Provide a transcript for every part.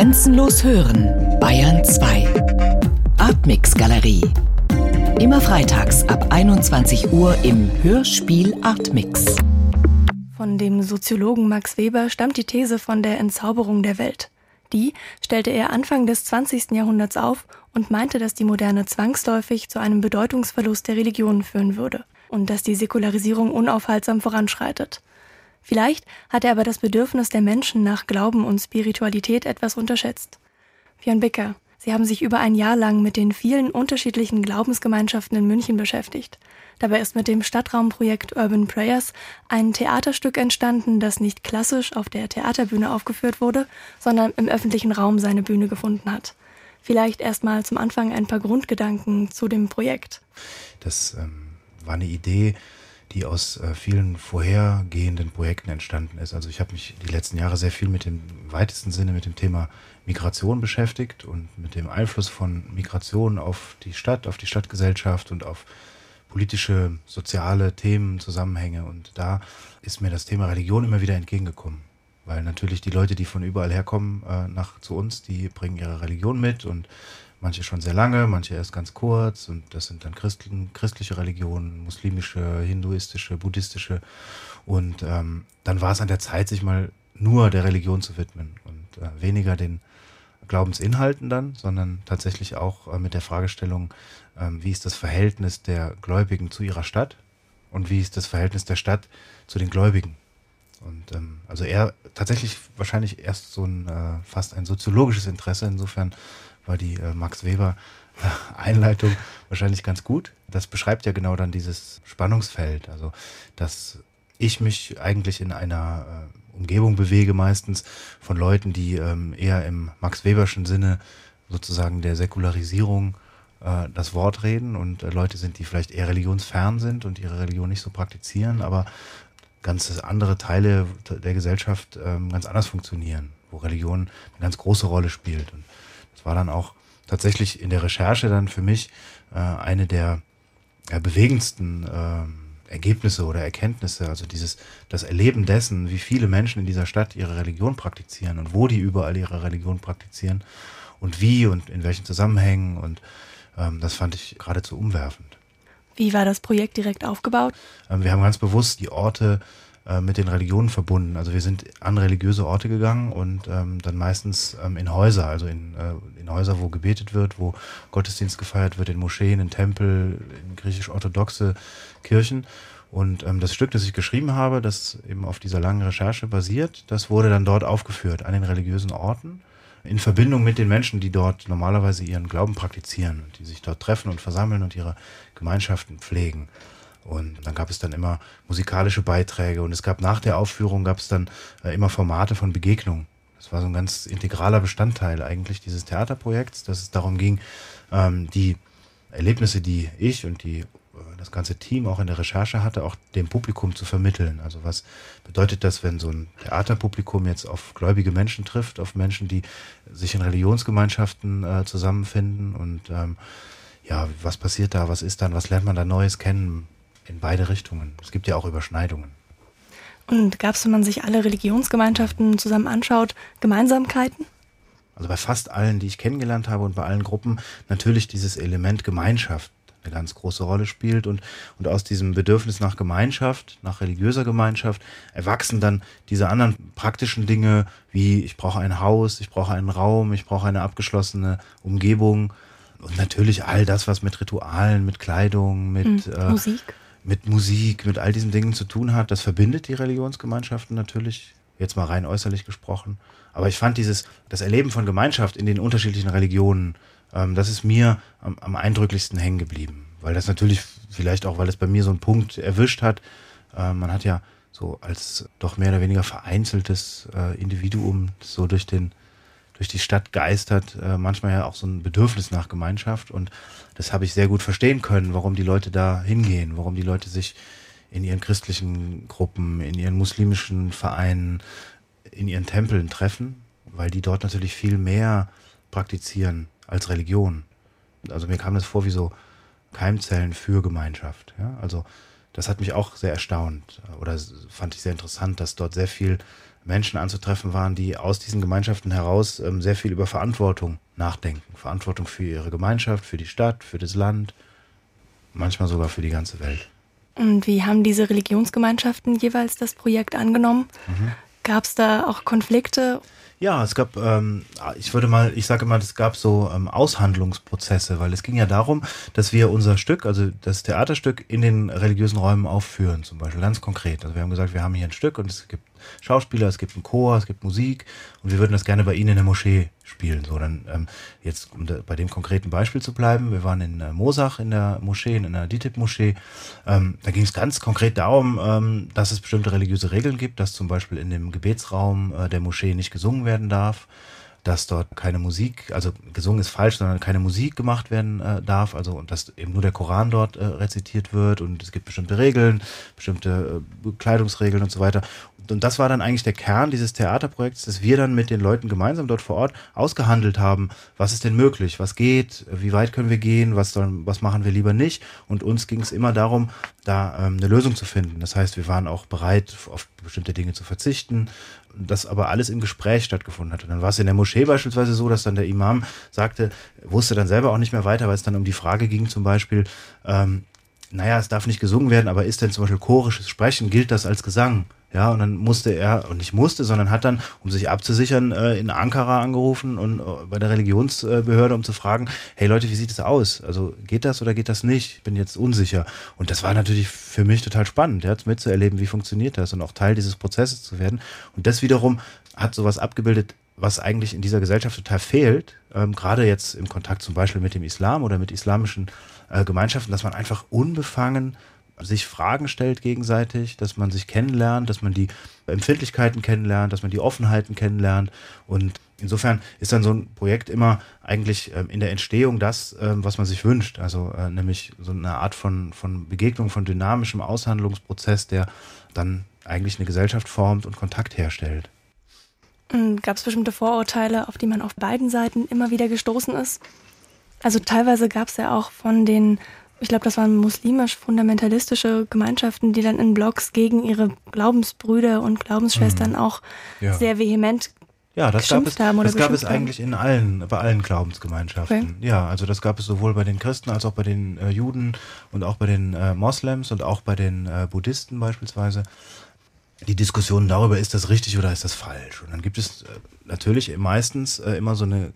Grenzenlos hören, Bayern 2. Artmix Galerie. Immer freitags ab 21 Uhr im Hörspiel Artmix. Von dem Soziologen Max Weber stammt die These von der Entzauberung der Welt. Die stellte er Anfang des 20. Jahrhunderts auf und meinte, dass die Moderne zwangsläufig zu einem Bedeutungsverlust der Religionen führen würde und dass die Säkularisierung unaufhaltsam voranschreitet. Vielleicht hat er aber das Bedürfnis der Menschen nach Glauben und Spiritualität etwas unterschätzt. Björn Bicker, Sie haben sich über ein Jahr lang mit den vielen unterschiedlichen Glaubensgemeinschaften in München beschäftigt. Dabei ist mit dem Stadtraumprojekt Urban Prayers ein Theaterstück entstanden, das nicht klassisch auf der Theaterbühne aufgeführt wurde, sondern im öffentlichen Raum seine Bühne gefunden hat. Vielleicht erstmal zum Anfang ein paar Grundgedanken zu dem Projekt. Das ähm, war eine Idee, die aus äh, vielen vorhergehenden Projekten entstanden ist. Also ich habe mich die letzten Jahre sehr viel mit dem weitesten Sinne mit dem Thema Migration beschäftigt und mit dem Einfluss von Migration auf die Stadt, auf die Stadtgesellschaft und auf politische, soziale Themen, Zusammenhänge. Und da ist mir das Thema Religion immer wieder entgegengekommen. Weil natürlich die Leute, die von überall herkommen äh, nach zu uns, die bringen ihre Religion mit und manche schon sehr lange, manche erst ganz kurz und das sind dann Christen, christliche Religionen, muslimische, hinduistische, buddhistische und ähm, dann war es an der Zeit, sich mal nur der Religion zu widmen und äh, weniger den Glaubensinhalten dann, sondern tatsächlich auch äh, mit der Fragestellung, ähm, wie ist das Verhältnis der Gläubigen zu ihrer Stadt und wie ist das Verhältnis der Stadt zu den Gläubigen. Und ähm, also eher tatsächlich wahrscheinlich erst so ein äh, fast ein soziologisches Interesse. Insofern war die äh, Max Weber äh, Einleitung wahrscheinlich ganz gut. Das beschreibt ja genau dann dieses Spannungsfeld. Also, dass ich mich eigentlich in einer äh, Umgebung bewege, meistens von Leuten, die ähm, eher im Max Weberschen Sinne sozusagen der Säkularisierung äh, das Wort reden und äh, Leute sind, die vielleicht eher religionsfern sind und ihre Religion nicht so praktizieren, aber ganz andere Teile der Gesellschaft ähm, ganz anders funktionieren, wo Religion eine ganz große Rolle spielt. Und das war dann auch tatsächlich in der Recherche dann für mich äh, eine der äh, bewegendsten äh, Ergebnisse oder Erkenntnisse, also dieses das Erleben dessen, wie viele Menschen in dieser Stadt ihre Religion praktizieren und wo die überall ihre Religion praktizieren und wie und in welchen Zusammenhängen und ähm, das fand ich geradezu umwerfend. Wie war das Projekt direkt aufgebaut? Ähm, wir haben ganz bewusst die Orte äh, mit den Religionen verbunden. Also wir sind an religiöse Orte gegangen und ähm, dann meistens ähm, in Häuser, also in, äh, in Häuser, wo gebetet wird, wo Gottesdienst gefeiert wird, in Moscheen, in Tempel, in griechisch-orthodoxe Kirchen. Und ähm, das Stück, das ich geschrieben habe, das eben auf dieser langen Recherche basiert, das wurde dann dort aufgeführt, an den religiösen Orten, in Verbindung mit den Menschen, die dort normalerweise ihren Glauben praktizieren, die sich dort treffen und versammeln und ihre Gemeinschaften pflegen. Und dann gab es dann immer musikalische Beiträge und es gab nach der Aufführung gab es dann äh, immer Formate von Begegnungen. Das war so ein ganz integraler Bestandteil eigentlich dieses Theaterprojekts, dass es darum ging, ähm, die Erlebnisse, die ich und die das ganze Team auch in der Recherche hatte, auch dem Publikum zu vermitteln. Also was bedeutet das, wenn so ein Theaterpublikum jetzt auf gläubige Menschen trifft, auf Menschen, die sich in Religionsgemeinschaften äh, zusammenfinden und ähm, ja, was passiert da, was ist dann, was lernt man da Neues kennen? in beide Richtungen. Es gibt ja auch Überschneidungen. Und gab es, wenn man sich alle Religionsgemeinschaften zusammen anschaut, Gemeinsamkeiten? Also bei fast allen, die ich kennengelernt habe und bei allen Gruppen natürlich dieses Element Gemeinschaft eine ganz große Rolle spielt und, und aus diesem Bedürfnis nach Gemeinschaft, nach religiöser Gemeinschaft, erwachsen dann diese anderen praktischen Dinge wie ich brauche ein Haus, ich brauche einen Raum, ich brauche eine abgeschlossene Umgebung und natürlich all das, was mit Ritualen, mit Kleidung, mit mhm. äh, Musik mit Musik, mit all diesen Dingen zu tun hat. Das verbindet die Religionsgemeinschaften natürlich, jetzt mal rein äußerlich gesprochen. Aber ich fand dieses, das Erleben von Gemeinschaft in den unterschiedlichen Religionen, ähm, das ist mir am, am eindrücklichsten hängen geblieben. Weil das natürlich, vielleicht auch, weil es bei mir so einen Punkt erwischt hat. Äh, man hat ja so als doch mehr oder weniger vereinzeltes äh, Individuum so durch den durch die Stadt geistert, äh, manchmal ja auch so ein Bedürfnis nach Gemeinschaft. Und das habe ich sehr gut verstehen können, warum die Leute da hingehen, warum die Leute sich in ihren christlichen Gruppen, in ihren muslimischen Vereinen, in ihren Tempeln treffen, weil die dort natürlich viel mehr praktizieren als Religion. Also mir kam das vor wie so Keimzellen für Gemeinschaft. Ja? Also das hat mich auch sehr erstaunt oder fand ich sehr interessant, dass dort sehr viel Menschen anzutreffen waren, die aus diesen Gemeinschaften heraus ähm, sehr viel über Verantwortung nachdenken. Verantwortung für ihre Gemeinschaft, für die Stadt, für das Land, manchmal sogar für die ganze Welt. Und wie haben diese Religionsgemeinschaften jeweils das Projekt angenommen? Mhm. Gab es da auch Konflikte? Ja, es gab, ähm, ich würde mal, ich sage immer, es gab so ähm, Aushandlungsprozesse, weil es ging ja darum, dass wir unser Stück, also das Theaterstück, in den religiösen Räumen aufführen, zum Beispiel ganz konkret. Also wir haben gesagt, wir haben hier ein Stück und es gibt Schauspieler, es gibt einen Chor, es gibt Musik und wir würden das gerne bei Ihnen in der Moschee spielen. So, dann ähm, jetzt um da, bei dem konkreten Beispiel zu bleiben, wir waren in äh, Mosach in der Moschee, in der DITIB-Moschee. Ähm, da ging es ganz konkret darum, ähm, dass es bestimmte religiöse Regeln gibt, dass zum Beispiel in dem Gebetsraum äh, der Moschee nicht gesungen werden darf dass dort keine Musik, also gesungen ist falsch, sondern keine Musik gemacht werden äh, darf, also und dass eben nur der Koran dort äh, rezitiert wird und es gibt bestimmte Regeln, bestimmte äh, Kleidungsregeln und so weiter und das war dann eigentlich der Kern dieses Theaterprojekts, dass wir dann mit den Leuten gemeinsam dort vor Ort ausgehandelt haben, was ist denn möglich, was geht, wie weit können wir gehen, was, sollen, was machen wir lieber nicht. Und uns ging es immer darum, da ähm, eine Lösung zu finden. Das heißt, wir waren auch bereit, auf bestimmte Dinge zu verzichten, das aber alles im Gespräch stattgefunden hat. Und dann war es in der Moschee beispielsweise so, dass dann der Imam sagte, wusste dann selber auch nicht mehr weiter, weil es dann um die Frage ging zum Beispiel, ähm, naja, es darf nicht gesungen werden, aber ist denn zum Beispiel chorisches Sprechen, gilt das als Gesang? Ja, und dann musste er, und nicht musste, sondern hat dann, um sich abzusichern, äh, in Ankara angerufen und äh, bei der Religionsbehörde, um zu fragen, hey Leute, wie sieht es aus? Also geht das oder geht das nicht? Ich bin jetzt unsicher. Und das war natürlich für mich total spannend, ja, mitzuerleben, wie funktioniert das und auch Teil dieses Prozesses zu werden. Und das wiederum hat sowas abgebildet, was eigentlich in dieser Gesellschaft total fehlt, ähm, gerade jetzt im Kontakt zum Beispiel mit dem Islam oder mit islamischen äh, Gemeinschaften, dass man einfach unbefangen sich Fragen stellt gegenseitig, dass man sich kennenlernt, dass man die Empfindlichkeiten kennenlernt, dass man die Offenheiten kennenlernt. Und insofern ist dann so ein Projekt immer eigentlich ähm, in der Entstehung das, ähm, was man sich wünscht. Also äh, nämlich so eine Art von, von Begegnung, von dynamischem Aushandlungsprozess, der dann eigentlich eine Gesellschaft formt und Kontakt herstellt. Gab es bestimmte Vorurteile, auf die man auf beiden Seiten immer wieder gestoßen ist? Also teilweise gab es ja auch von den ich glaube, das waren muslimisch-fundamentalistische Gemeinschaften, die dann in Blogs gegen ihre Glaubensbrüder und Glaubensschwestern mhm. auch ja. sehr vehement ja, das gab es, das gab es eigentlich in allen, bei allen Glaubensgemeinschaften. Okay. Ja, also das gab es sowohl bei den Christen als auch bei den äh, Juden und auch bei den äh, Moslems und auch bei den äh, Buddhisten beispielsweise. Die Diskussion darüber, ist das richtig oder ist das falsch? Und dann gibt es äh, natürlich meistens äh, immer so eine, äh,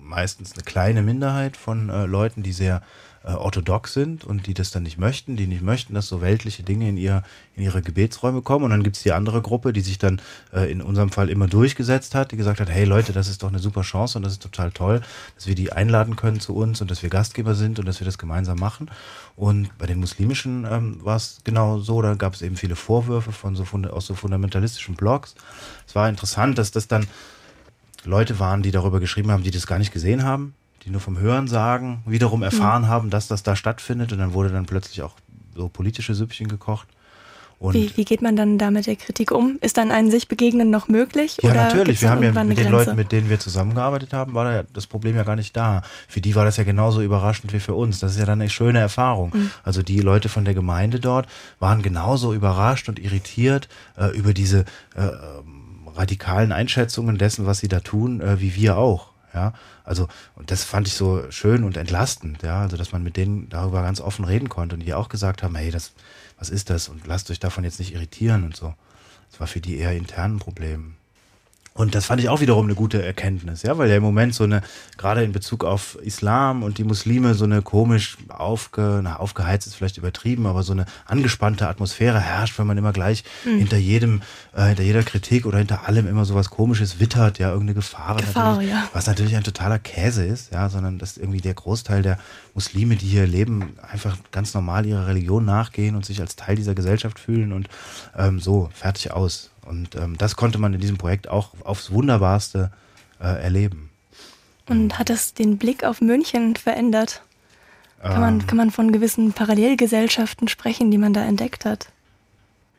meistens eine kleine Minderheit von Leuten, die sehr äh, orthodox sind und die das dann nicht möchten, die nicht möchten, dass so weltliche Dinge in, ihr, in ihre Gebetsräume kommen. Und dann gibt es die andere Gruppe, die sich dann äh, in unserem Fall immer durchgesetzt hat, die gesagt hat, hey Leute, das ist doch eine super Chance und das ist total toll, dass wir die einladen können zu uns und dass wir Gastgeber sind und dass wir das gemeinsam machen. Und bei den muslimischen ähm, war es genau so, da gab es eben viele Vorwürfe von so, aus so fundamentalistischen Blogs. Es war interessant, dass das dann Leute waren, die darüber geschrieben haben, die das gar nicht gesehen haben, die nur vom Hören sagen, wiederum erfahren mhm. haben, dass das da stattfindet und dann wurde dann plötzlich auch so politische Süppchen gekocht. Wie, wie, geht man dann da mit der Kritik um? Ist dann ein sich begegnen noch möglich? Ja, natürlich. Wir haben ja mit den Leuten, mit denen wir zusammengearbeitet haben, war da das Problem ja gar nicht da. Für die war das ja genauso überraschend wie für uns. Das ist ja dann eine schöne Erfahrung. Mhm. Also die Leute von der Gemeinde dort waren genauso überrascht und irritiert äh, über diese äh, radikalen Einschätzungen dessen, was sie da tun, äh, wie wir auch. Ja, also, und das fand ich so schön und entlastend, ja, also, dass man mit denen darüber ganz offen reden konnte und die auch gesagt haben, hey, das, was ist das? Und lasst euch davon jetzt nicht irritieren und so. Das war für die eher internen Probleme. Und das fand ich auch wiederum eine gute Erkenntnis, ja, weil ja im Moment so eine, gerade in Bezug auf Islam und die Muslime, so eine komisch aufge, na, aufgeheizt ist vielleicht übertrieben, aber so eine angespannte Atmosphäre herrscht, wenn man immer gleich mhm. hinter jedem, äh, hinter jeder Kritik oder hinter allem immer so was komisches wittert, ja, irgendeine Gefahr, Gefahr natürlich, ja. was natürlich ein totaler Käse ist, ja, sondern dass irgendwie der Großteil der Muslime, die hier leben, einfach ganz normal ihrer Religion nachgehen und sich als Teil dieser Gesellschaft fühlen und ähm, so, fertig aus. Und ähm, das konnte man in diesem Projekt auch aufs Wunderbarste äh, erleben. Und hat das den Blick auf München verändert? Kann, man, ähm. kann man von gewissen Parallelgesellschaften sprechen, die man da entdeckt hat?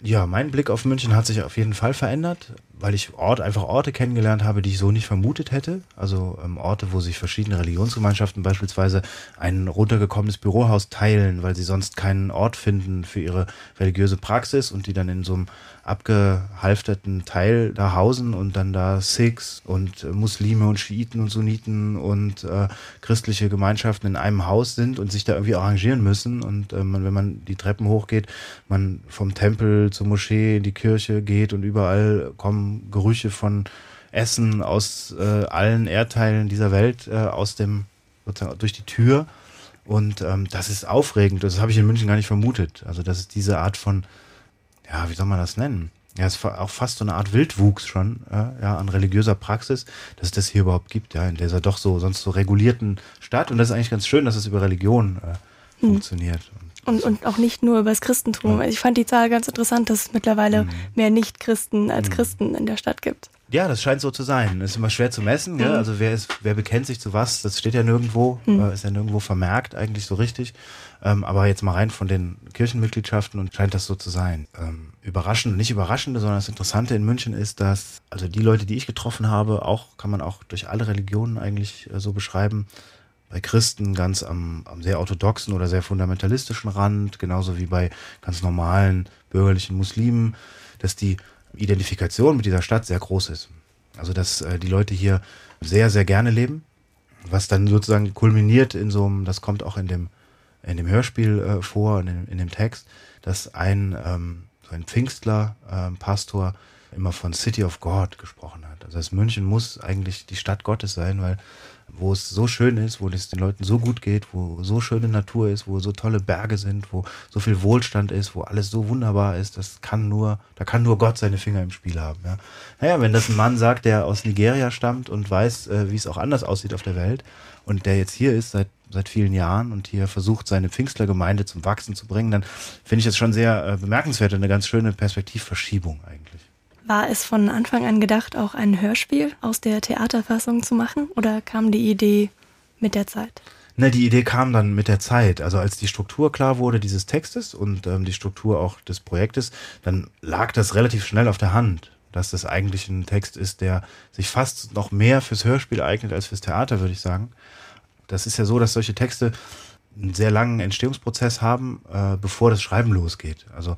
Ja, mein Blick auf München hat sich auf jeden Fall verändert, weil ich Ort, einfach Orte kennengelernt habe, die ich so nicht vermutet hätte. Also ähm, Orte, wo sich verschiedene Religionsgemeinschaften beispielsweise ein runtergekommenes Bürohaus teilen, weil sie sonst keinen Ort finden für ihre religiöse Praxis und die dann in so einem abgehalfterten Teil da hausen und dann da Sikhs und äh, Muslime und Schiiten und Sunniten und äh, christliche Gemeinschaften in einem Haus sind und sich da irgendwie arrangieren müssen. Und äh, man, wenn man die Treppen hochgeht, man vom Tempel zur Moschee in die Kirche geht und überall kommen Gerüche von Essen aus äh, allen Erdteilen dieser Welt äh, aus dem durch die Tür. Und ähm, das ist aufregend. Das habe ich in München gar nicht vermutet. Also, dass es diese Art von ja, wie soll man das nennen? Ja, es ist auch fast so eine Art Wildwuchs schon, äh, ja, an religiöser Praxis, dass es das hier überhaupt gibt, ja, in dieser doch so sonst so regulierten Stadt. Und das ist eigentlich ganz schön, dass es über Religion äh, hm. funktioniert. Und, und auch nicht nur über das Christentum. Ja. Ich fand die Zahl ganz interessant, dass es mittlerweile mhm. mehr Nicht-Christen als mhm. Christen in der Stadt gibt. Ja, das scheint so zu sein. Ist immer schwer zu messen. Mhm. Ja? Also wer, ist, wer bekennt sich zu was? Das steht ja nirgendwo, mhm. äh, ist ja nirgendwo vermerkt eigentlich so richtig. Ähm, aber jetzt mal rein von den Kirchenmitgliedschaften und scheint das so zu sein. Ähm, überraschend, nicht überraschende, sondern das Interessante in München ist, dass also die Leute, die ich getroffen habe, auch kann man auch durch alle Religionen eigentlich äh, so beschreiben, bei Christen ganz am, am sehr orthodoxen oder sehr fundamentalistischen Rand, genauso wie bei ganz normalen bürgerlichen Muslimen, dass die Identifikation mit dieser Stadt sehr groß ist. Also dass äh, die Leute hier sehr, sehr gerne leben, was dann sozusagen kulminiert in so einem, das kommt auch in dem, in dem Hörspiel äh, vor, in dem, in dem Text, dass ein, ähm, so ein Pfingstler, äh, Pastor, immer von City of God gesprochen hat. Also das München muss eigentlich die Stadt Gottes sein, weil wo es so schön ist, wo es den Leuten so gut geht, wo so schöne Natur ist, wo so tolle Berge sind, wo so viel Wohlstand ist, wo alles so wunderbar ist, das kann nur, da kann nur Gott seine Finger im Spiel haben. Ja. Naja, wenn das ein Mann sagt, der aus Nigeria stammt und weiß, äh, wie es auch anders aussieht auf der Welt und der jetzt hier ist seit seit vielen Jahren und hier versucht, seine Pfingstlergemeinde zum Wachsen zu bringen, dann finde ich das schon sehr äh, bemerkenswert und eine ganz schöne Perspektivverschiebung eigentlich. War es von Anfang an gedacht, auch ein Hörspiel aus der Theaterfassung zu machen oder kam die Idee mit der Zeit? Ne, die Idee kam dann mit der Zeit. Also als die Struktur klar wurde dieses Textes und ähm, die Struktur auch des Projektes, dann lag das relativ schnell auf der Hand, dass das eigentlich ein Text ist, der sich fast noch mehr fürs Hörspiel eignet als fürs Theater, würde ich sagen. Das ist ja so, dass solche Texte einen sehr langen Entstehungsprozess haben, äh, bevor das Schreiben losgeht. Also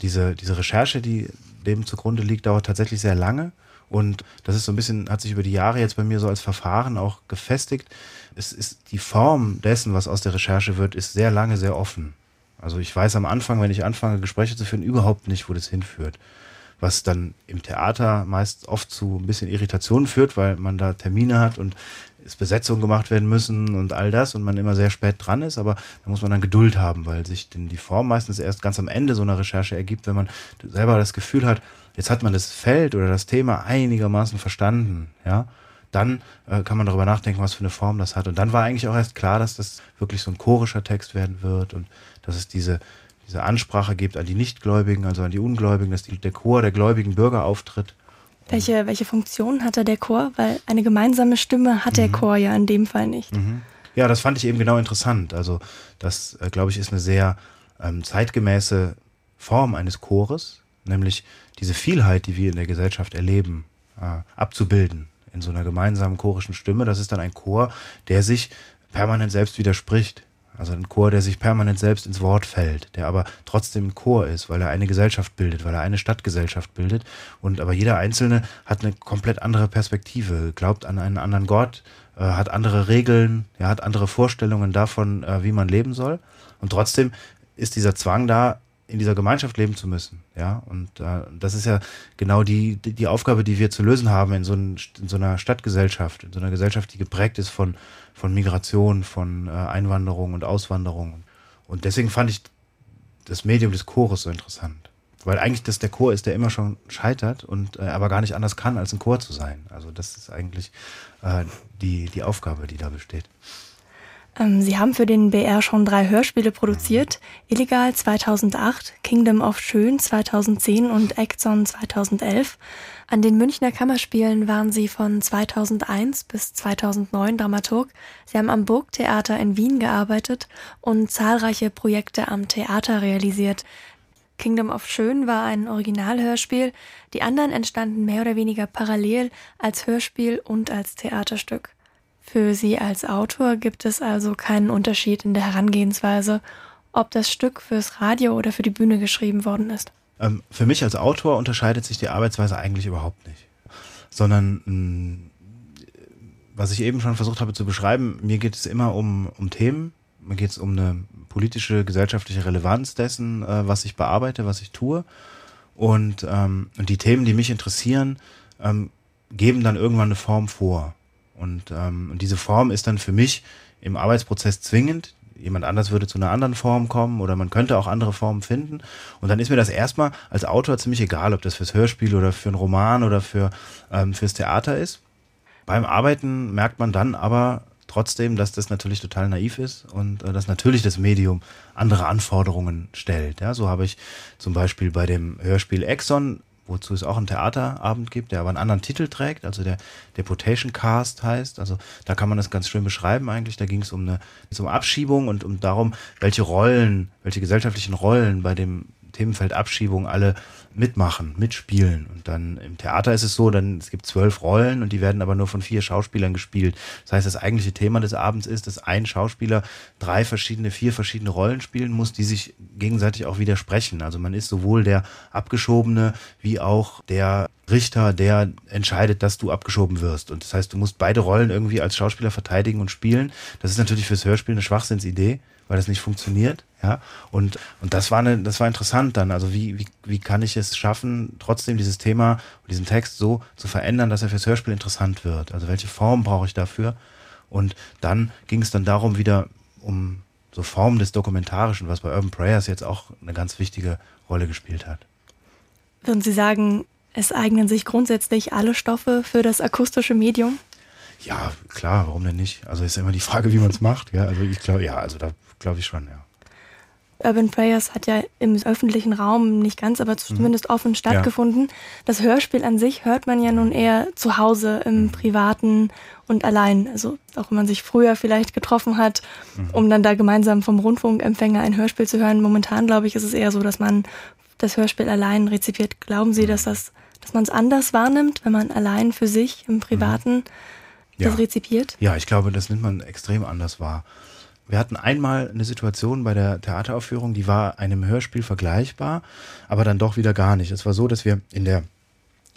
diese, diese Recherche, die dem zugrunde liegt, dauert tatsächlich sehr lange. Und das ist so ein bisschen, hat sich über die Jahre jetzt bei mir so als Verfahren auch gefestigt. Es ist die Form dessen, was aus der Recherche wird, ist sehr lange sehr offen. Also ich weiß am Anfang, wenn ich anfange, Gespräche zu führen, überhaupt nicht, wo das hinführt. Was dann im Theater meist oft zu ein bisschen Irritationen führt, weil man da Termine hat und es Besetzungen gemacht werden müssen und all das und man immer sehr spät dran ist, aber da muss man dann Geduld haben, weil sich denn die Form meistens erst ganz am Ende so einer Recherche ergibt, wenn man selber das Gefühl hat, jetzt hat man das Feld oder das Thema einigermaßen verstanden, ja, dann äh, kann man darüber nachdenken, was für eine Form das hat. Und dann war eigentlich auch erst klar, dass das wirklich so ein chorischer Text werden wird und dass es diese, diese Ansprache gibt an die Nichtgläubigen, also an die Ungläubigen, dass die, der Chor der gläubigen Bürger auftritt welche, welche Funktion hatte der Chor? Weil eine gemeinsame Stimme hat der mhm. Chor ja in dem Fall nicht. Mhm. Ja, das fand ich eben genau interessant. Also das, äh, glaube ich, ist eine sehr ähm, zeitgemäße Form eines Chores, nämlich diese Vielheit, die wir in der Gesellschaft erleben, äh, abzubilden in so einer gemeinsamen chorischen Stimme. Das ist dann ein Chor, der sich permanent selbst widerspricht. Also ein Chor, der sich permanent selbst ins Wort fällt, der aber trotzdem ein Chor ist, weil er eine Gesellschaft bildet, weil er eine Stadtgesellschaft bildet. Und aber jeder Einzelne hat eine komplett andere Perspektive, glaubt an einen anderen Gott, äh, hat andere Regeln, ja, hat andere Vorstellungen davon, äh, wie man leben soll. Und trotzdem ist dieser Zwang da, in dieser Gemeinschaft leben zu müssen. Ja, und äh, das ist ja genau die, die, Aufgabe, die wir zu lösen haben in so, ein, in so einer Stadtgesellschaft, in so einer Gesellschaft, die geprägt ist von, von Migration, von äh, Einwanderung und Auswanderung. Und deswegen fand ich das Medium des Chores so interessant. Weil eigentlich das der Chor ist, der immer schon scheitert und äh, aber gar nicht anders kann, als ein Chor zu sein. Also das ist eigentlich äh, die, die Aufgabe, die da besteht. Ähm, Sie haben für den BR schon drei Hörspiele produziert. Illegal 2008, Kingdom of Schön 2010 und Exxon 2011. An den Münchner Kammerspielen waren Sie von 2001 bis 2009 Dramaturg. Sie haben am Burgtheater in Wien gearbeitet und zahlreiche Projekte am Theater realisiert. Kingdom of Schön war ein Originalhörspiel, die anderen entstanden mehr oder weniger parallel als Hörspiel und als Theaterstück. Für Sie als Autor gibt es also keinen Unterschied in der Herangehensweise, ob das Stück fürs Radio oder für die Bühne geschrieben worden ist. Ähm, für mich als Autor unterscheidet sich die Arbeitsweise eigentlich überhaupt nicht, sondern mh, mm, was ich eben schon versucht habe zu beschreiben, mir geht es immer um, um Themen, mir geht es um eine politische, gesellschaftliche Relevanz dessen, äh, was ich bearbeite, was ich tue. Und, ähm, und die Themen, die mich interessieren, ähm, geben dann irgendwann eine Form vor. Und, ähm, und diese Form ist dann für mich im Arbeitsprozess zwingend. Jemand anders würde zu einer anderen Form kommen oder man könnte auch andere Formen finden. Und dann ist mir das erstmal als Autor ziemlich egal, ob das fürs Hörspiel oder für einen Roman oder für, ähm, fürs Theater ist. Beim Arbeiten merkt man dann aber trotzdem, dass das natürlich total naiv ist und äh, dass natürlich das Medium andere Anforderungen stellt. Ja, so habe ich zum Beispiel bei dem Hörspiel Exxon wozu es auch einen Theaterabend gibt, der aber einen anderen Titel trägt, also der Deportation Cast heißt. Also da kann man das ganz schön beschreiben eigentlich. Da ging es um eine um Abschiebung und um darum, welche Rollen, welche gesellschaftlichen Rollen bei dem Themenfeld Abschiebung alle mitmachen, mitspielen. Und dann im Theater ist es so, dann es gibt zwölf Rollen und die werden aber nur von vier Schauspielern gespielt. Das heißt, das eigentliche Thema des Abends ist, dass ein Schauspieler drei verschiedene, vier verschiedene Rollen spielen muss, die sich gegenseitig auch widersprechen. Also man ist sowohl der Abgeschobene wie auch der Richter, der entscheidet, dass du abgeschoben wirst. Und das heißt, du musst beide Rollen irgendwie als Schauspieler verteidigen und spielen. Das ist natürlich fürs Hörspiel eine Schwachsinnsidee, weil das nicht funktioniert. Ja, und, und das war eine, das war interessant dann. Also wie, wie, wie kann ich es schaffen, trotzdem dieses Thema diesen Text so zu verändern, dass er fürs Hörspiel interessant wird? Also welche Form brauche ich dafür? Und dann ging es dann darum, wieder um so Formen des Dokumentarischen, was bei Urban Prayers jetzt auch eine ganz wichtige Rolle gespielt hat. Würden Sie sagen, es eignen sich grundsätzlich alle Stoffe für das akustische Medium? Ja, klar, warum denn nicht? Also ist immer die Frage, wie man es macht. Ja, also ich glaube, ja, also da glaube ich schon, ja. Urban Prayers hat ja im öffentlichen Raum nicht ganz, aber zumindest mhm. offen stattgefunden. Ja. Das Hörspiel an sich hört man ja nun eher zu Hause im mhm. Privaten und allein. Also auch wenn man sich früher vielleicht getroffen hat, mhm. um dann da gemeinsam vom Rundfunkempfänger ein Hörspiel zu hören. Momentan glaube ich, ist es eher so, dass man das Hörspiel allein rezipiert. Glauben Sie, dass das, dass man es anders wahrnimmt, wenn man allein für sich im Privaten mhm. ja. das rezipiert? Ja, ich glaube, das nimmt man extrem anders wahr. Wir hatten einmal eine Situation bei der Theateraufführung, die war einem Hörspiel vergleichbar, aber dann doch wieder gar nicht. Es war so, dass wir in der,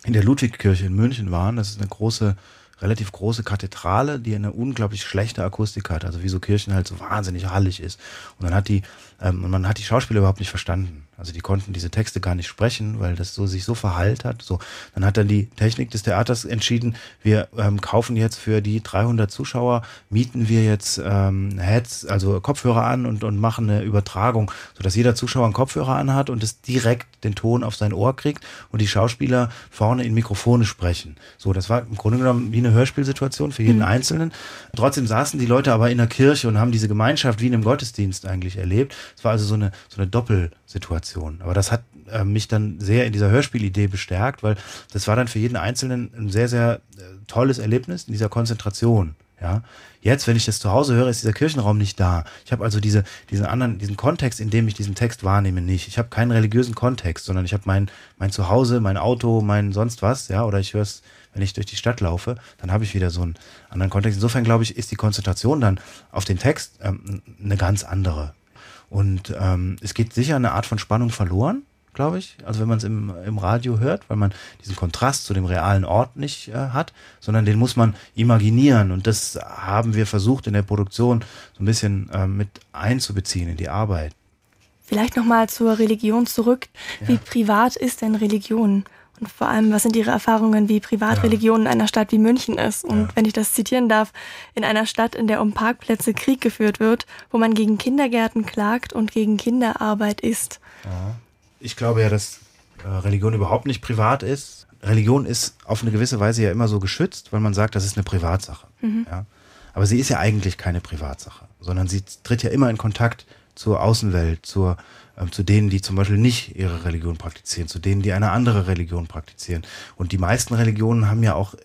in der Ludwigkirche in München waren. Das ist eine große, relativ große Kathedrale, die eine unglaublich schlechte Akustik hat. Also wie so Kirchen halt so wahnsinnig hallig ist. Und dann hat die, ähm, und man hat die Schauspieler überhaupt nicht verstanden. Also die konnten diese Texte gar nicht sprechen, weil das so sich so verhallt hat. So, dann hat dann die Technik des Theaters entschieden, wir ähm, kaufen jetzt für die 300 Zuschauer mieten wir jetzt ähm, Heads, also Kopfhörer an und und machen eine Übertragung, so dass jeder Zuschauer einen Kopfhörer anhat und es direkt den Ton auf sein Ohr kriegt und die Schauspieler vorne in Mikrofone sprechen. So, das war im Grunde genommen wie eine Hörspielsituation für jeden mhm. Einzelnen. Trotzdem saßen die Leute aber in der Kirche und haben diese Gemeinschaft wie in einem Gottesdienst eigentlich erlebt. Es war also so eine so eine Doppelsituation. Situation. Aber das hat äh, mich dann sehr in dieser Hörspielidee bestärkt, weil das war dann für jeden Einzelnen ein sehr, sehr äh, tolles Erlebnis in dieser Konzentration. Ja, jetzt, wenn ich das zu Hause höre, ist dieser Kirchenraum nicht da. Ich habe also diese, diesen anderen, diesen Kontext, in dem ich diesen Text wahrnehme, nicht. Ich habe keinen religiösen Kontext, sondern ich habe mein, mein Zuhause, mein Auto, mein sonst was, ja, oder ich höre es, wenn ich durch die Stadt laufe, dann habe ich wieder so einen anderen Kontext. Insofern glaube ich, ist die Konzentration dann auf den Text ähm, eine ganz andere. Und ähm, es geht sicher eine Art von Spannung verloren, glaube ich. Also wenn man es im, im Radio hört, weil man diesen Kontrast zu dem realen Ort nicht äh, hat, sondern den muss man imaginieren. Und das haben wir versucht in der Produktion so ein bisschen äh, mit einzubeziehen in die Arbeit. Vielleicht nochmal zur Religion zurück. Ja. Wie privat ist denn Religion? Und vor allem, was sind Ihre Erfahrungen, wie Privatreligion ja. in einer Stadt wie München ist? Und ja. wenn ich das zitieren darf, in einer Stadt, in der um Parkplätze Krieg geführt wird, wo man gegen Kindergärten klagt und gegen Kinderarbeit ist. Ja. Ich glaube ja, dass äh, Religion überhaupt nicht privat ist. Religion ist auf eine gewisse Weise ja immer so geschützt, weil man sagt, das ist eine Privatsache. Mhm. Ja? Aber sie ist ja eigentlich keine Privatsache, sondern sie tritt ja immer in Kontakt zur Außenwelt, zur ähm, zu denen, die zum Beispiel nicht ihre Religion praktizieren, zu denen, die eine andere Religion praktizieren. Und die meisten Religionen haben ja auch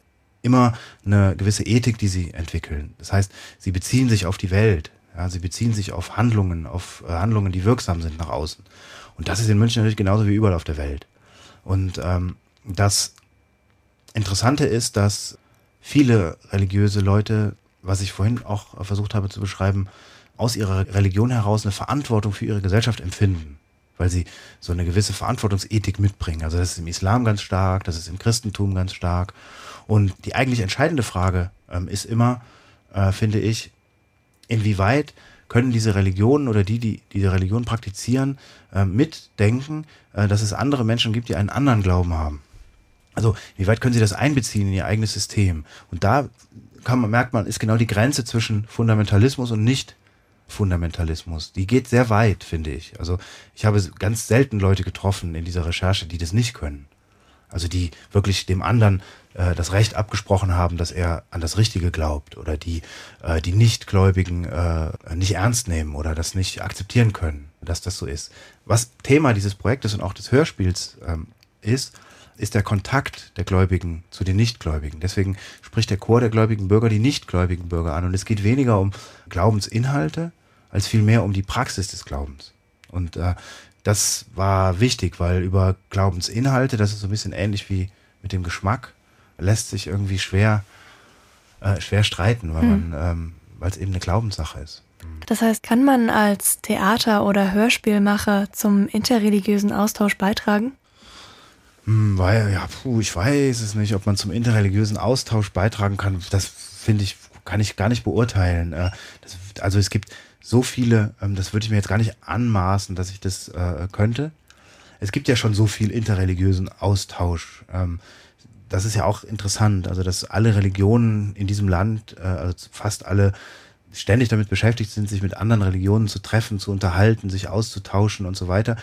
immer eine gewisse Ethik, die sie entwickeln. Das heißt, sie beziehen sich auf die Welt. Ja, sie beziehen sich auf Handlungen, auf äh, Handlungen, die wirksam sind nach außen. Und das ist in München natürlich genauso wie überall auf der Welt. Und ähm, das Interessante ist, dass viele religiöse Leute, was ich vorhin auch versucht habe zu beschreiben, aus ihrer Religion heraus eine Verantwortung für ihre Gesellschaft empfinden, weil sie so eine gewisse Verantwortungsethik mitbringen. Also das ist im Islam ganz stark, das ist im Christentum ganz stark. Und die eigentlich entscheidende Frage ähm, ist immer, äh, finde ich, inwieweit können diese Religionen oder die, die diese Religion praktizieren, äh, mitdenken, äh, dass es andere Menschen gibt, die einen anderen Glauben haben. Also, wie weit können sie das einbeziehen in ihr eigenes System? Und da kann man, merkt man, ist genau die Grenze zwischen Fundamentalismus und nicht Fundamentalismus. Die geht sehr weit, finde ich. Also, ich habe ganz selten Leute getroffen in dieser Recherche, die das nicht können. Also, die wirklich dem anderen äh, das Recht abgesprochen haben, dass er an das Richtige glaubt oder die äh, die Nichtgläubigen äh, nicht ernst nehmen oder das nicht akzeptieren können, dass das so ist. Was Thema dieses Projektes und auch des Hörspiels ähm, ist, ist der Kontakt der Gläubigen zu den Nichtgläubigen. Deswegen spricht der Chor der gläubigen Bürger die nichtgläubigen Bürger an. Und es geht weniger um Glaubensinhalte, als vielmehr um die Praxis des Glaubens. Und äh, das war wichtig, weil über Glaubensinhalte, das ist so ein bisschen ähnlich wie mit dem Geschmack, lässt sich irgendwie schwer, äh, schwer streiten, weil hm. man, ähm, weil es eben eine Glaubenssache ist. Das heißt, kann man als Theater- oder Hörspielmacher zum interreligiösen Austausch beitragen? Hm, weil, ja, puh, ich weiß es nicht, ob man zum interreligiösen Austausch beitragen kann. Das finde ich, kann ich gar nicht beurteilen. Äh, das, also es gibt so viele, ähm, das würde ich mir jetzt gar nicht anmaßen, dass ich das äh, könnte. Es gibt ja schon so viel interreligiösen Austausch. Ähm, das ist ja auch interessant, also dass alle Religionen in diesem Land, äh, also fast alle, ständig damit beschäftigt sind, sich mit anderen Religionen zu treffen, zu unterhalten, sich auszutauschen und so weiter.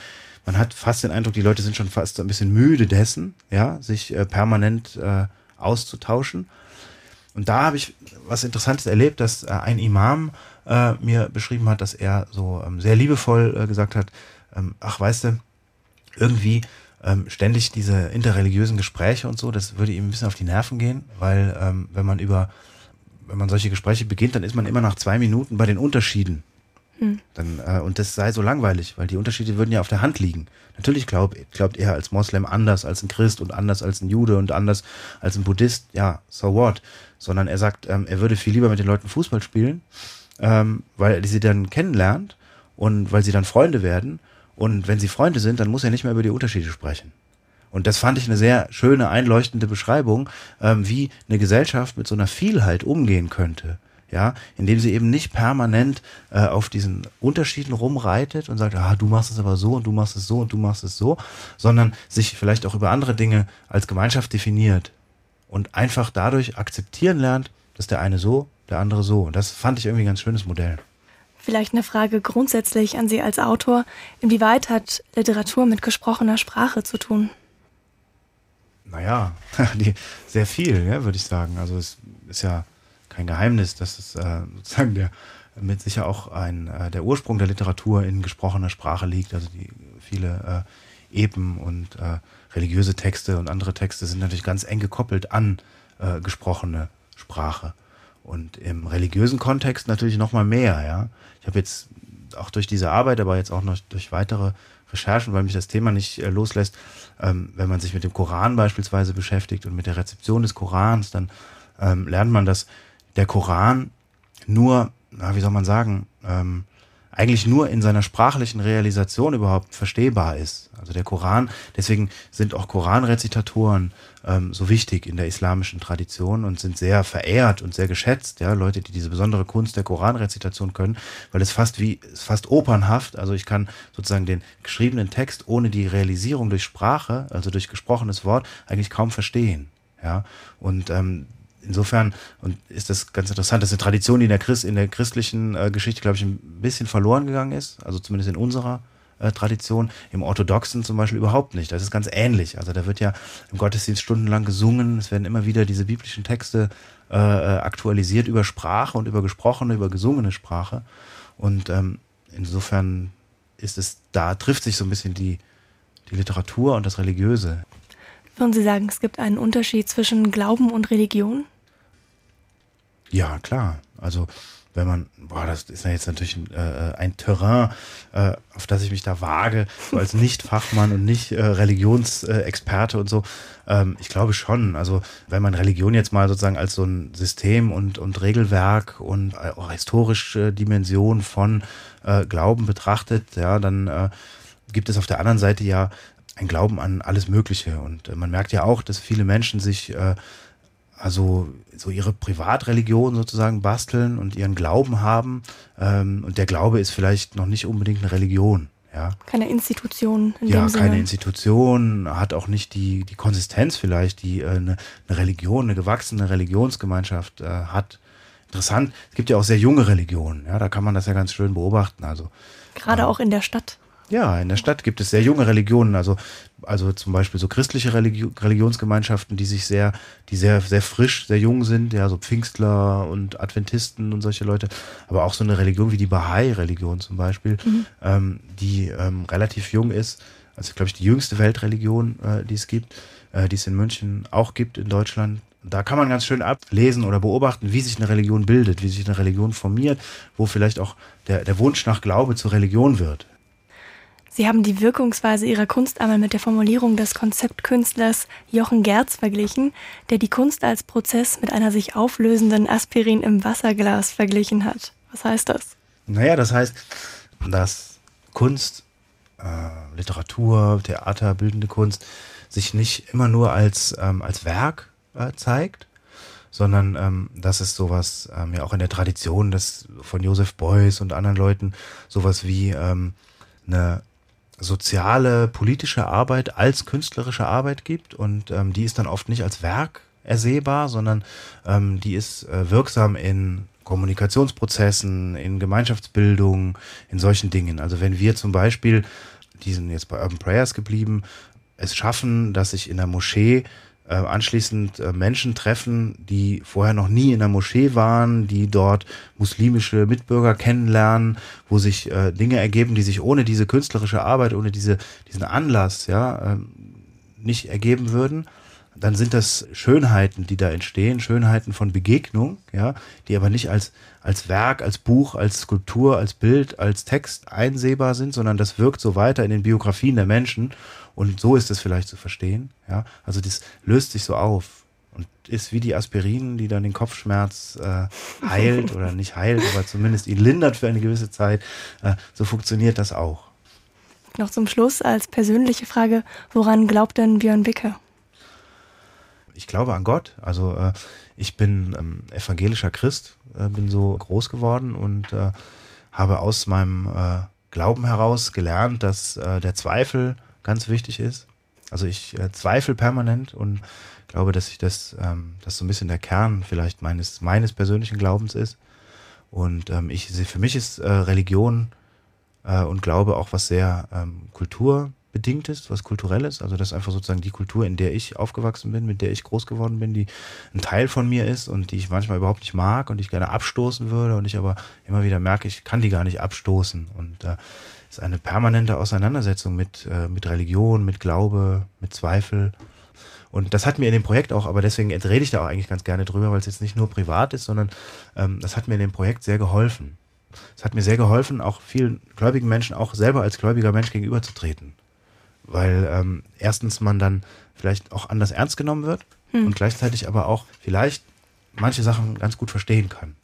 Man hat fast den Eindruck, die Leute sind schon fast ein bisschen müde dessen, ja, sich äh, permanent äh, auszutauschen. Und da habe ich was Interessantes erlebt, dass äh, ein Imam äh, mir beschrieben hat, dass er so ähm, sehr liebevoll äh, gesagt hat, ähm, ach weißt du, irgendwie ähm, ständig diese interreligiösen Gespräche und so, das würde ihm ein bisschen auf die Nerven gehen, weil ähm, wenn man über, wenn man solche Gespräche beginnt, dann ist man immer nach zwei Minuten bei den Unterschieden. Hm. Dann, äh, und das sei so langweilig, weil die Unterschiede würden ja auf der Hand liegen. Natürlich glaub, glaubt er als Moslem anders als ein Christ und anders als ein Jude und anders als ein Buddhist, ja, so what? Sondern er sagt, ähm, er würde viel lieber mit den Leuten Fußball spielen, ähm, weil sie dann kennenlernt und weil sie dann Freunde werden und wenn sie Freunde sind, dann muss er nicht mehr über die Unterschiede sprechen. Und das fand ich eine sehr schöne, einleuchtende Beschreibung, ähm, wie eine Gesellschaft mit so einer Vielheit umgehen könnte. Ja, indem sie eben nicht permanent äh, auf diesen Unterschieden rumreitet und sagt, ah, du machst es aber so und du machst es so und du machst es so, sondern sich vielleicht auch über andere Dinge als Gemeinschaft definiert und einfach dadurch akzeptieren lernt, dass der eine so, der andere so. Und das fand ich irgendwie ein ganz schönes Modell. Vielleicht eine Frage grundsätzlich an Sie als Autor. Inwieweit hat Literatur mit gesprochener Sprache zu tun? Naja, die, sehr viel, ja, würde ich sagen. Also es ist ja kein Geheimnis, dass es äh, sozusagen der mit sicher auch ein äh, der Ursprung der Literatur in gesprochener Sprache liegt. Also die viele äh, Epen und äh, religiöse Texte und andere Texte sind natürlich ganz eng gekoppelt an äh, gesprochene Sprache. Und im religiösen Kontext natürlich noch mal mehr, ja. Ich habe jetzt auch durch diese Arbeit, aber jetzt auch noch durch weitere Recherchen, weil mich das Thema nicht äh, loslässt, ähm, wenn man sich mit dem Koran beispielsweise beschäftigt und mit der Rezeption des Korans, dann ähm, lernt man, dass der Koran nur, na, wie soll man sagen, ähm, eigentlich nur in seiner sprachlichen Realisation überhaupt verstehbar ist. Also der Koran, deswegen sind auch Koranrezitatoren ähm, so wichtig in der islamischen Tradition und sind sehr verehrt und sehr geschätzt, ja, Leute, die diese besondere Kunst der Koranrezitation können, weil es fast wie, es fast opernhaft, also ich kann sozusagen den geschriebenen Text ohne die Realisierung durch Sprache, also durch gesprochenes Wort, eigentlich kaum verstehen. Ja, und ähm, insofern und ist das ganz interessant, das ist eine Tradition, die in der, Christ, in der christlichen äh, Geschichte, glaube ich, ein bisschen verloren gegangen ist, also zumindest in unserer äh, Tradition, im Orthodoxen zum Beispiel überhaupt nicht. Das ist ganz ähnlich. Also da wird ja im Gottesdienst stundenlang gesungen, es werden immer wieder diese biblischen Texte äh, äh aktualisiert über Sprache und über gesprochene, über gesungene Sprache. Und ähm, insofern ist es, da trifft sich so ein bisschen die, die Literatur und das Religiöse. Würden Sie sagen, es gibt einen Unterschied zwischen Glauben und Religion? Ja, klar. Also wenn man, boah, das ist ja jetzt natürlich ein, äh, ein Terrain, äh, auf das ich mich da wage, so als Nicht-Fachmann und nicht äh, Religionsexperte und so. Ähm, ich glaube schon. Also wenn man Religion jetzt mal sozusagen als so ein System und, und Regelwerk und äh, auch historische Dimension von äh, Glauben betrachtet, ja, dann äh, gibt es auf der anderen Seite ja ein Glauben an alles Mögliche. Und äh, man merkt ja auch, dass viele Menschen sich äh, also so ihre Privatreligion sozusagen basteln und ihren Glauben haben. Ähm, und der Glaube ist vielleicht noch nicht unbedingt eine Religion. Ja. Keine Institution in ja, dem Sinne. Ja, keine Institution, hat auch nicht die, die Konsistenz vielleicht, die äh, eine, eine Religion, eine gewachsene Religionsgemeinschaft äh, hat. Interessant, es gibt ja auch sehr junge Religionen, ja, da kann man das ja ganz schön beobachten. Also, Gerade ähm, auch in der Stadt. Ja, in der Stadt gibt es sehr junge Religionen, also, also zum Beispiel so christliche Religi Religionsgemeinschaften, die sich sehr, die sehr, sehr frisch, sehr jung sind, ja, so Pfingstler und Adventisten und solche Leute, aber auch so eine Religion wie die Bahai-Religion zum Beispiel, mhm. ähm, die ähm, relativ jung ist, also glaube ich die jüngste Weltreligion, äh, die es gibt, äh, die es in München auch gibt in Deutschland. Da kann man ganz schön ablesen oder beobachten, wie sich eine Religion bildet, wie sich eine Religion formiert, wo vielleicht auch der, der Wunsch nach Glaube zur Religion wird. Sie haben die Wirkungsweise Ihrer Kunst einmal mit der Formulierung des Konzeptkünstlers Jochen Gerz verglichen, der die Kunst als Prozess mit einer sich auflösenden Aspirin im Wasserglas verglichen hat. Was heißt das? Naja, das heißt, dass Kunst, äh, Literatur, Theater, bildende Kunst sich nicht immer nur als, ähm, als Werk äh, zeigt, sondern ähm, dass es sowas ähm, ja auch in der Tradition des, von Joseph Beuys und anderen Leuten sowas wie ähm, eine soziale, politische Arbeit als künstlerische Arbeit gibt und ähm, die ist dann oft nicht als Werk ersehbar, sondern ähm, die ist äh, wirksam in Kommunikationsprozessen, in Gemeinschaftsbildung, in solchen Dingen. Also wenn wir zum Beispiel, die sind jetzt bei Urban Prayers geblieben, es schaffen, dass sich in der Moschee äh, anschließend äh, Menschen treffen, die vorher noch nie in der Moschee waren, die dort muslimische Mitbürger kennenlernen, wo sich äh, Dinge ergeben, die sich ohne diese künstlerische Arbeit, ohne diese, diesen Anlass, ja, äh, nicht ergeben würden dann sind das Schönheiten, die da entstehen, Schönheiten von Begegnung, ja, die aber nicht als, als Werk, als Buch, als Skulptur, als Bild, als Text einsehbar sind, sondern das wirkt so weiter in den Biografien der Menschen und so ist es vielleicht zu verstehen. Ja? Also das löst sich so auf und ist wie die Aspirin, die dann den Kopfschmerz äh, heilt oder nicht heilt, aber zumindest ihn lindert für eine gewisse Zeit. Äh, so funktioniert das auch. Noch zum Schluss als persönliche Frage, woran glaubt denn Björn Wicke? Ich glaube an Gott. Also äh, ich bin ähm, evangelischer Christ, äh, bin so groß geworden und äh, habe aus meinem äh, Glauben heraus gelernt, dass der Zweifel ganz wichtig ist. Also ich äh, zweifle permanent und glaube, dass ich das, ähm, das so ein bisschen der Kern vielleicht meines, meines persönlichen Glaubens ist. Und ähm, ich für mich ist äh, Religion äh, und Glaube auch was sehr ähm, kulturbedingtes, was kulturelles. Also das ist einfach sozusagen die Kultur, in der ich aufgewachsen bin, mit der ich groß geworden bin, die ein Teil von mir ist und die ich manchmal überhaupt nicht mag und ich gerne abstoßen würde und ich aber immer wieder merke, ich kann die gar nicht abstoßen. Und äh, ist eine permanente Auseinandersetzung mit, äh, mit Religion, mit Glaube, mit Zweifel. Und das hat mir in dem Projekt auch, aber deswegen rede ich da auch eigentlich ganz gerne drüber, weil es jetzt nicht nur privat ist, sondern ähm, das hat mir in dem Projekt sehr geholfen. Es hat mir sehr geholfen, auch vielen gläubigen Menschen auch selber als gläubiger Mensch gegenüberzutreten. Weil ähm, erstens man dann vielleicht auch anders ernst genommen wird hm. und gleichzeitig aber auch vielleicht manche Sachen ganz gut verstehen kann.